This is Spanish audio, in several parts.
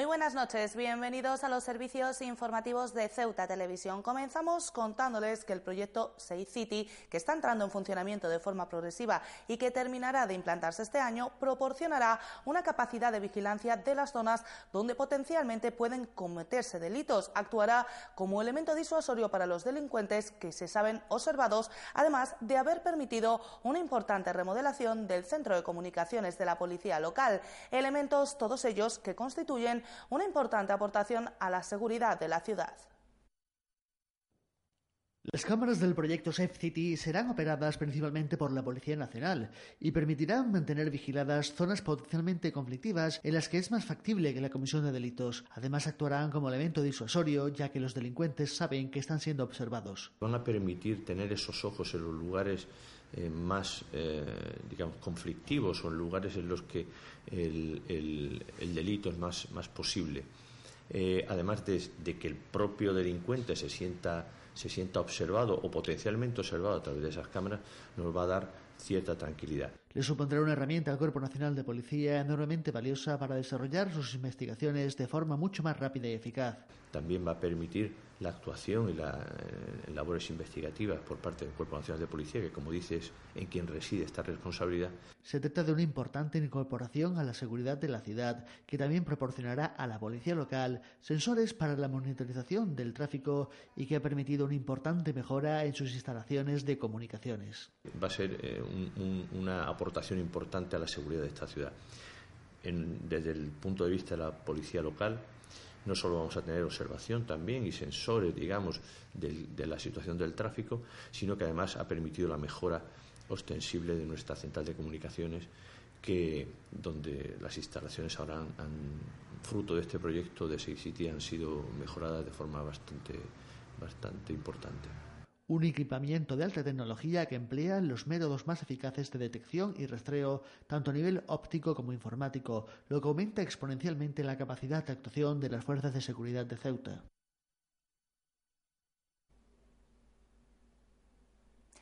Muy buenas noches, bienvenidos a los servicios informativos de Ceuta Televisión. Comenzamos contándoles que el proyecto Safe City, que está entrando en funcionamiento de forma progresiva y que terminará de implantarse este año, proporcionará una capacidad de vigilancia de las zonas donde potencialmente pueden cometerse delitos. Actuará como elemento disuasorio para los delincuentes que se saben observados, además de haber permitido una importante remodelación del centro de comunicaciones de la policía local. Elementos todos ellos que constituyen una importante aportación a la seguridad de la ciudad. Las cámaras del proyecto Safe City serán operadas principalmente por la Policía Nacional y permitirán mantener vigiladas zonas potencialmente conflictivas en las que es más factible que la comisión de delitos. Además, actuarán como elemento disuasorio ya que los delincuentes saben que están siendo observados. Van a permitir tener esos ojos en los lugares eh, más, eh, digamos, conflictivos o en lugares en los que el, delito es más, más posible. Eh, además de, que el propio delincuente se sienta, se sienta observado o potencialmente observado a través de esas cámaras, nos va a dar cierta tranquilidad. Le supondrá una herramienta al Cuerpo Nacional de Policía enormemente valiosa para desarrollar sus investigaciones de forma mucho más rápida y eficaz. También va a permitir la actuación y las eh, labores investigativas por parte del Cuerpo Nacional de Policía, que como dices, en quien reside esta responsabilidad. Se trata de una importante incorporación a la seguridad de la ciudad, que también proporcionará a la policía local sensores para la monitorización del tráfico y que ha permitido una importante mejora en sus instalaciones de comunicaciones. Va a ser eh, una aportación importante a la seguridad de esta ciudad. desde el punto de vista de la policía local, no solo vamos a tener observación también y sensores, digamos, de la situación del tráfico, sino que además ha permitido la mejora ostensible de nuestra central de comunicaciones, que donde las instalaciones ahora han, fruto de este proyecto de Safe City han sido mejoradas de forma bastante, bastante importante un equipamiento de alta tecnología que emplea los métodos más eficaces de detección y rastreo, tanto a nivel óptico como informático, lo que aumenta exponencialmente la capacidad de actuación de las fuerzas de seguridad de Ceuta.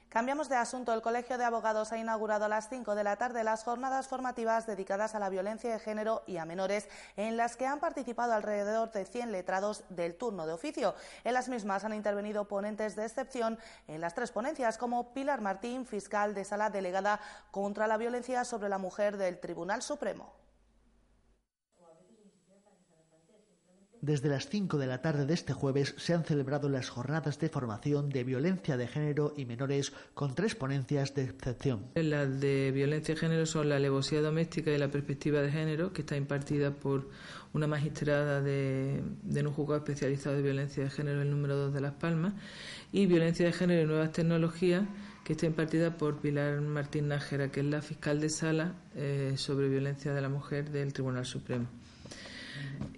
Cambiamos de asunto. El Colegio de Abogados ha inaugurado a las 5 de la tarde las jornadas formativas dedicadas a la violencia de género y a menores, en las que han participado alrededor de 100 letrados del turno de oficio. En las mismas han intervenido ponentes de excepción en las tres ponencias, como Pilar Martín, fiscal de sala delegada contra la violencia sobre la mujer del Tribunal Supremo. Desde las 5 de la tarde de este jueves se han celebrado las jornadas de formación de violencia de género y menores con tres ponencias de excepción. Las de violencia de género son la alevosía doméstica y la perspectiva de género, que está impartida por una magistrada de, de un juzgado especializado de violencia de género, el número 2 de Las Palmas, y violencia de género y nuevas tecnologías, que está impartida por Pilar Martín Nájera, que es la fiscal de sala eh, sobre violencia de la mujer del Tribunal Supremo.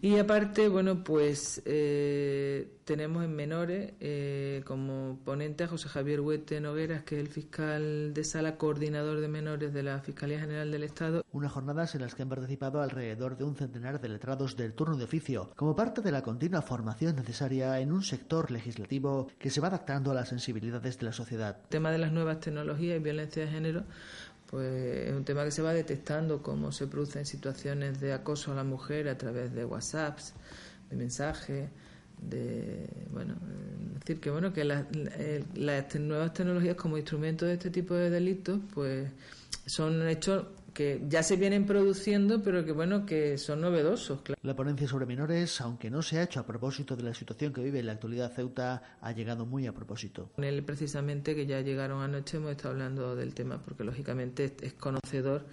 Y aparte, bueno, pues eh, tenemos en menores eh, como ponente a José Javier Huete Nogueras, que es el fiscal de sala coordinador de menores de la Fiscalía General del Estado. Unas jornadas en las que han participado alrededor de un centenar de letrados del turno de oficio, como parte de la continua formación necesaria en un sector legislativo que se va adaptando a las sensibilidades de la sociedad. El tema de las nuevas tecnologías y violencia de género pues es un tema que se va detectando cómo se producen situaciones de acoso a la mujer a través de WhatsApps, de mensajes, de bueno, decir que bueno que las, las nuevas tecnologías como instrumentos de este tipo de delitos, pues son hechos que ya se vienen produciendo, pero que bueno, que son novedosos. La ponencia sobre menores, aunque no se ha hecho a propósito de la situación que vive en la actualidad Ceuta, ha llegado muy a propósito. Con él precisamente, que ya llegaron anoche, hemos estado hablando del tema, porque lógicamente es conocedor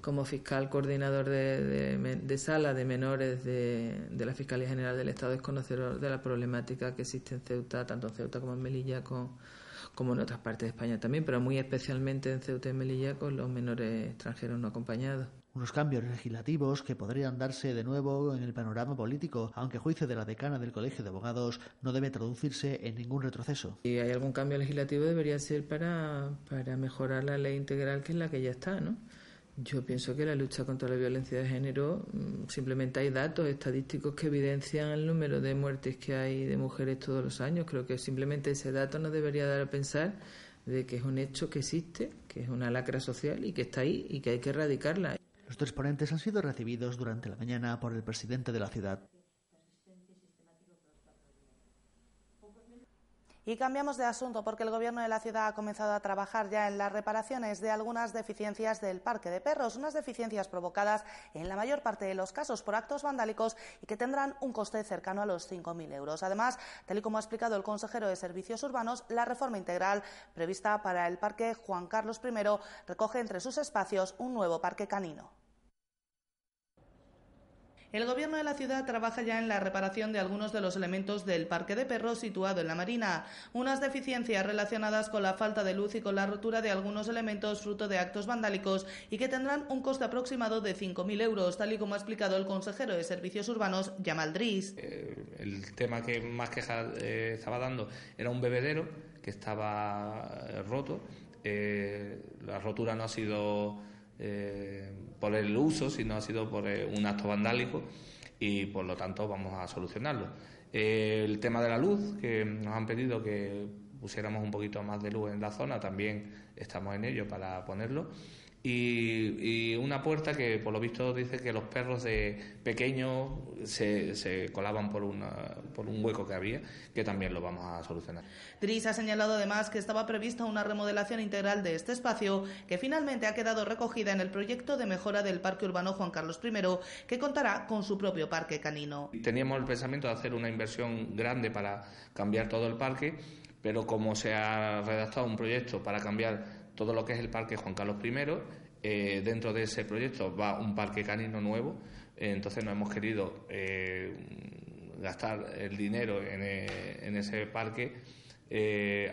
como fiscal coordinador de, de, sala de menores de, de, la Fiscalía General del Estado, es conocedor de la problemática que existe en Ceuta, tanto en Ceuta como en Melilla, con como en otras partes de España también, pero muy especialmente en Ceuta y Melilla con los menores extranjeros no acompañados. Unos cambios legislativos que podrían darse de nuevo en el panorama político, aunque a juicio de la decana del Colegio de Abogados no debe traducirse en ningún retroceso. Si hay algún cambio legislativo debería ser para, para mejorar la ley integral que es la que ya está, ¿no? Yo pienso que la lucha contra la violencia de género, mm, simplemente hay datos estadísticos que evidencian el número de muertes que hay de mujeres todos los años. Creo que simplemente ese dato nos debería dar a pensar de que es un hecho que existe, que es una lacra social y que está ahí y que hay que erradicarla. Los tres ponentes han sido recibidos durante la mañana por el presidente de la ciudad. Y cambiamos de asunto porque el Gobierno de la ciudad ha comenzado a trabajar ya en las reparaciones de algunas deficiencias del Parque de Perros, unas deficiencias provocadas en la mayor parte de los casos por actos vandálicos y que tendrán un coste cercano a los 5.000 euros. Además, tal y como ha explicado el consejero de Servicios Urbanos, la reforma integral prevista para el Parque Juan Carlos I recoge entre sus espacios un nuevo parque canino. El Gobierno de la ciudad trabaja ya en la reparación de algunos de los elementos del parque de perros situado en la Marina, unas deficiencias relacionadas con la falta de luz y con la rotura de algunos elementos fruto de actos vandálicos y que tendrán un coste aproximado de 5.000 euros, tal y como ha explicado el consejero de Servicios Urbanos, Yamal Dris. Eh, el tema que más queja eh, estaba dando era un bebedero que estaba eh, roto. la rotura no ha sido por el uso, sino ha sido por eh, un acto vandálico y por lo tanto vamos a solucionarlo. El tema de la luz, que nos han pedido que pusiéramos un poquito más de luz en la zona, también estamos en ello para ponerlo y, una puerta que por lo visto dice que los perros de pequeños se, se colaban por, una, por un hueco que había, que también lo vamos a solucionar. Dris ha señalado además que estaba prevista una remodelación integral de este espacio, que finalmente ha quedado recogida en el proyecto de mejora del Parque Urbano Juan Carlos I, que contará con su propio parque canino. Teníamos el pensamiento de hacer una inversión grande para cambiar todo el parque, pero como se ha redactado un proyecto para cambiar todo lo que es el Parque Juan Carlos I. Eh, dentro de ese proyecto va un parque canino nuevo, eh, entonces no hemos querido eh, gastar el dinero en, ese parque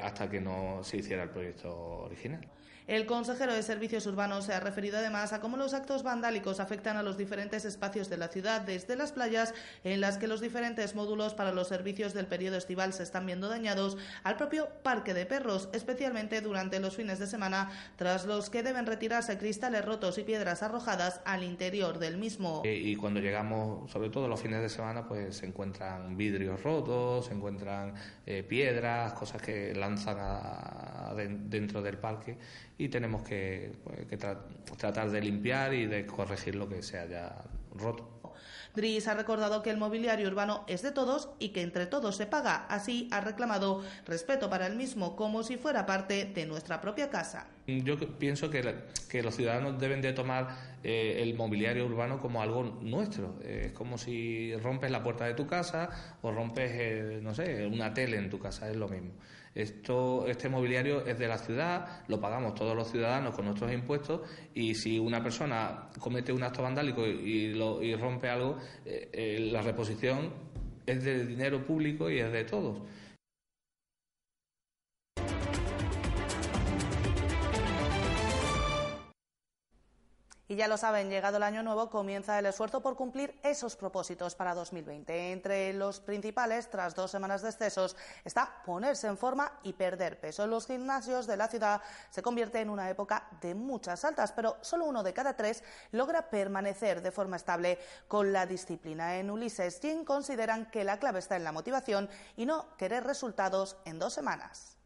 hasta que no se hiciera el proyecto original. El consejero de Servicios Urbanos se ha referido además a cómo los actos vandálicos afectan a los diferentes espacios de la ciudad, desde las playas, en las que los diferentes módulos para los servicios del periodo estival se están viendo dañados, al propio parque de perros, especialmente durante los fines de semana, tras los que deben retirarse cristales rotos y piedras arrojadas al interior del mismo. Eh, y cuando llegamos, sobre todo los fines de semana, pues se encuentran vidrios rotos, se encuentran eh, piedras, cosas que lanzan dentro del parque y tenemos que, pues, tratar de limpiar y de corregir lo que se haya roto. Dries ha recordado que el mobiliario urbano es de todos y que entre todos se paga. Así ha reclamado respeto para el mismo como si fuera parte de nuestra propia casa. Yo pienso que, que los ciudadanos deben de tomar eh, el mobiliario urbano como algo nuestro. es como si rompes la puerta de tu casa o rompes, eh, no sé, una tele en tu casa, es lo mismo. Esto, este mobiliario es de la ciudad, lo pagamos todos los ciudadanos con nuestros impuestos y si una persona comete un acto vandálico y, lo, y rompe algo, eh, la reposición es de dinero público y es de todos. Y ya lo saben, llegado el año nuevo comienza el esfuerzo por cumplir esos propósitos para 2020. Entre los principales, tras dos semanas de excesos, está ponerse en forma y perder peso. Los gimnasios de la ciudad se convierte en una época de muchas altas, pero solo uno de cada tres logra permanecer de forma estable con la disciplina. En Ulises Gym consideran que la clave está en la motivación y no querer resultados en dos semanas.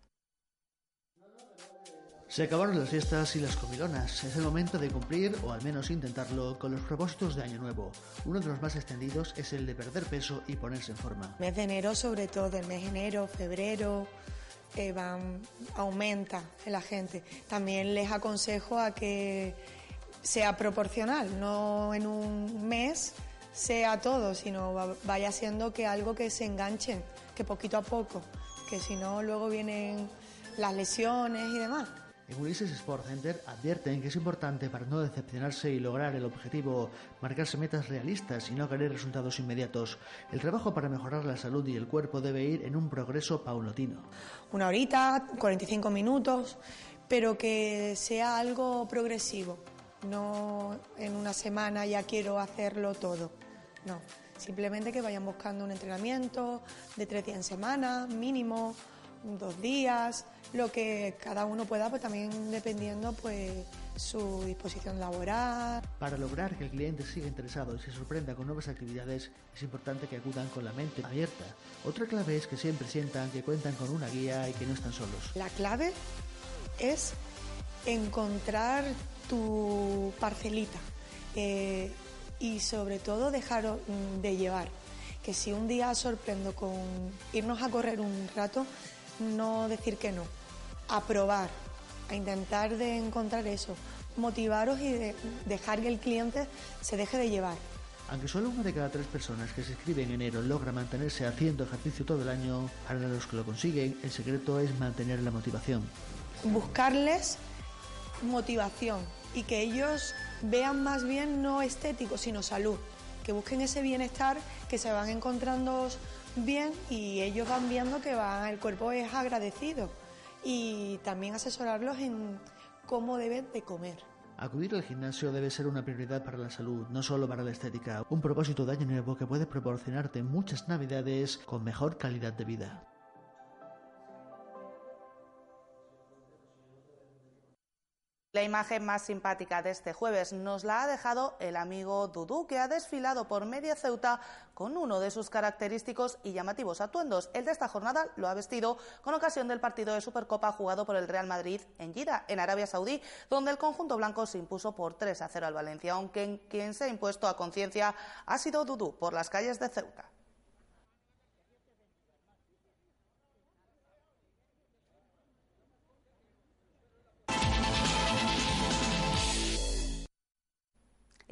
Se acabaron las fiestas y las comilonas. Es el momento de cumplir, o al menos intentarlo, con los propósitos de Año Nuevo. Uno de los más extendidos es el de perder peso y ponerse en forma. Mes de enero, sobre todo, el mes de enero, febrero, eh, aumenta en la gente. También les aconsejo a que sea proporcional, no en un mes sea todo, sino vaya siendo que algo que se enganchen, que poquito a poco, que si no luego vienen las lesiones y demás. En Ulises Sport Center advierten que es importante para no decepcionarse y lograr el objetivo, marcarse metas realistas y no querer resultados inmediatos. El trabajo para mejorar la salud y el cuerpo debe ir en un progreso paulatino. Una horita, 45 minutos, pero que sea algo progresivo. No en una semana ya quiero hacerlo todo. No, simplemente que vayan buscando un entrenamiento de tres días en semana, mínimo, dos días lo que cada uno pueda, pues también dependiendo pues su disposición laboral. Para lograr que el cliente siga interesado y se sorprenda con nuevas actividades, es importante que acudan con la mente abierta. Otra clave es que siempre sientan que cuentan con una guía y que no están solos. La clave es encontrar tu parcelita eh, y sobre todo dejar mm, de llevar. Que si un día sorprendo con irnos a correr un rato, no decir que no, a probar, a intentar de encontrar eso, motivaros y dejar que el cliente se deje de llevar. Aunque solo una de cada tres personas que se inscriben en enero logra mantenerse haciendo ejercicio todo el año, para los que lo consiguen, el secreto es mantener la motivación. Buscarles motivación y que ellos vean más bien no estético, sino salud, que busquen ese bienestar, que se van encontrando bien y ellos van viendo que va, el cuerpo es agradecido y también asesorarlos en cómo deben de comer. Acudir al gimnasio debe ser una prioridad para la salud, no solo para la estética, un propósito de año nuevo que puede proporcionarte muchas navidades con mejor calidad de vida. La imagen más simpática de este jueves nos la ha dejado el amigo Dudú, que ha desfilado por media Ceuta con uno de sus característicos y llamativos atuendos. El de esta jornada lo ha vestido con ocasión del partido de Supercopa jugado por el Real Madrid en Jeddah, en Arabia Saudí, donde el conjunto blanco se impuso por 3 a 0 al Valencia, aunque quien se ha impuesto a conciencia ha sido Dudú por las calles de Ceuta.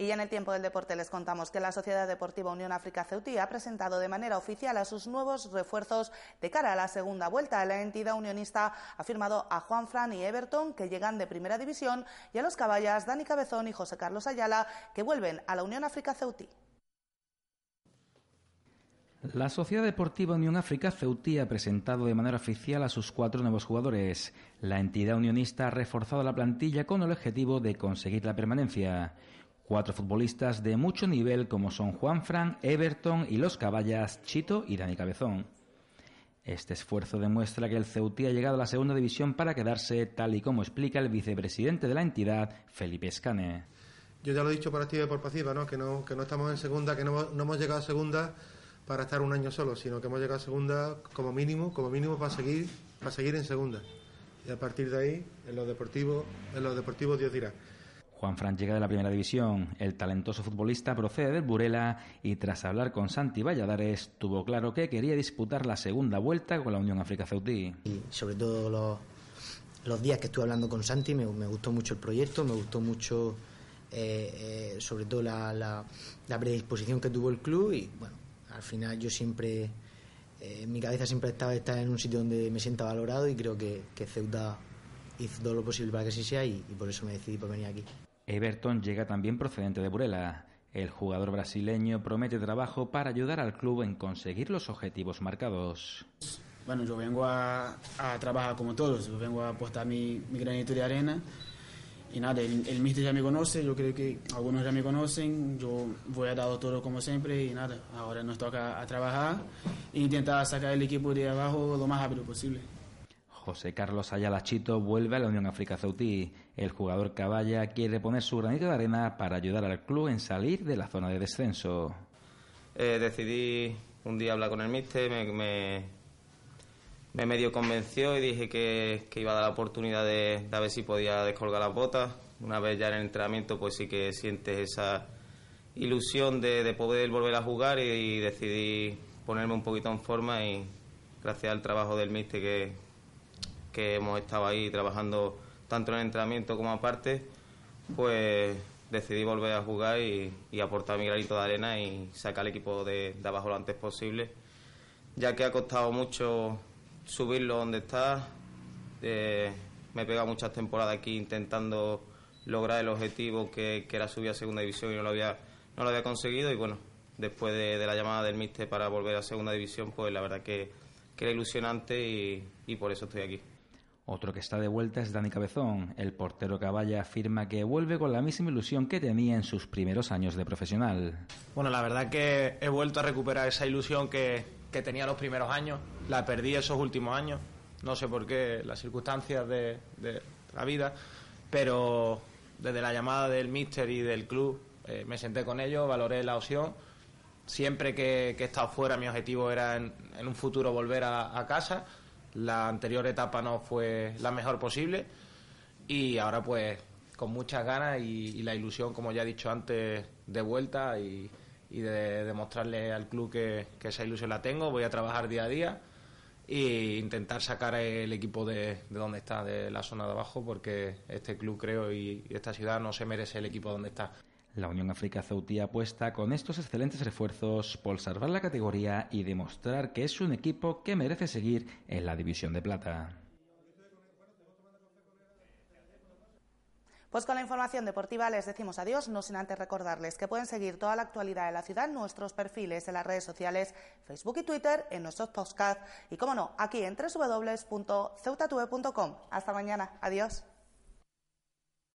Y en el tiempo del deporte les contamos que la Sociedad Deportiva Unión África Ceutí ha presentado de manera oficial a sus nuevos refuerzos de cara a la segunda vuelta. La entidad unionista ha firmado a Juan Fran y Everton, que llegan de primera división, y a los caballas Dani Cabezón y José Carlos Ayala, que vuelven a la Unión África Ceutí. La Sociedad Deportiva Unión África Ceutí ha presentado de manera oficial a sus cuatro nuevos jugadores. La entidad unionista ha reforzado la plantilla con el objetivo de conseguir la permanencia. Cuatro futbolistas de mucho nivel como son Juan Fran, Everton y los caballas Chito y Dani Cabezón. Este esfuerzo demuestra que el Ceutí ha llegado a la segunda división para quedarse, tal y como explica el vicepresidente de la entidad, Felipe Escane. Yo ya lo he dicho por activa y por pasiva, ¿no? Que, no, que no estamos en segunda, que no, no hemos llegado a segunda para estar un año solo, sino que hemos llegado a segunda como mínimo, como mínimo para seguir, para seguir en segunda. Y a partir de ahí, en lo deportivo, en lo deportivo Dios dirá. Juan Fran llega de la primera división. El talentoso futbolista procede del Burela y tras hablar con Santi Valladares tuvo claro que quería disputar la segunda vuelta con la Unión África Ceutí. Y sobre todo los, días que estuve hablando con Santi me, gustó mucho el proyecto, me gustó mucho eh, eh, sobre todo la, predisposición que tuvo el club y bueno, al final yo siempre, eh, mi cabeza siempre estaba estar en un sitio donde me sienta valorado y creo que, Ceuta hizo todo lo posible para que así sea y por eso me decidí por venir aquí. Everton llega también procedente de Burela. El jugador brasileño promete trabajo para ayudar al club en conseguir los objetivos marcados. Bueno, yo vengo a, trabajar como todos, yo vengo a apostar mi, mi granito de arena y nada, el, el mister ya me conoce, yo creo que algunos ya me conocen, yo voy a dar todo como siempre y nada, ahora nos toca a trabajar e intentar sacar el equipo de abajo lo más rápido posible. José Carlos Ayala Chito vuelve a la Unión África Ceutí. El jugador Caballa quiere poner su granito de arena para ayudar al club en salir de la zona de descenso. Eh, decidí un día hablar con el míster, me, me, medio convenció y dije que, iba a dar la oportunidad de, a ver si podía descolgar las botas. Una vez ya en el entrenamiento, pues sí que sientes esa ilusión de, poder volver a jugar y, y, decidí ponerme un poquito en forma y gracias al trabajo del míster que, que hemos estado ahí trabajando tanto en el entrenamiento como aparte, pues decidí volver a jugar y, aportar mi granito de arena y sacar el equipo de, abajo lo antes posible, ya que ha costado mucho subirlo donde está. Eh, me he pegado muchas temporadas aquí intentando lograr el objetivo que, era subir a segunda división y no lo había, no lo había conseguido y bueno, después de, la llamada del míster para volver a segunda división, pues la verdad que, era ilusionante y por eso estoy aquí. Otro que está de vuelta es Dani Cabezón. El portero Caballa afirma que vuelve con la misma ilusión que tenía en sus primeros años de profesional. Bueno, la verdad que he vuelto a recuperar esa ilusión que, tenía los primeros años. La perdí esos últimos años. No sé por qué, las circunstancias de, la vida. Pero desde la llamada del míster y del club eh, me senté con ellos, valoré la opción. Siempre que, he estado fuera, mi objetivo era en, un futuro volver a casa la anterior etapa no fue la mejor posible y ahora pues con muchas ganas y, la ilusión, como ya he dicho antes, de vuelta y, de demostrarle al club que, esa ilusión la tengo. Voy a trabajar día a día e intentar sacar el equipo de, de, donde está, de la zona de abajo, porque este club creo y, esta ciudad no se merece el equipo donde está. La Unión África Ceutí apuesta con estos excelentes refuerzos por salvar la categoría y demostrar que es un equipo que merece seguir en la División de Plata. Pues con la información deportiva les decimos adiós, no sin antes recordarles que pueden seguir toda la actualidad de la ciudad en nuestros perfiles en las redes sociales, Facebook y Twitter, en nuestros podcasts y, como no, aquí en www.ceutatube.com. Hasta mañana. Adiós.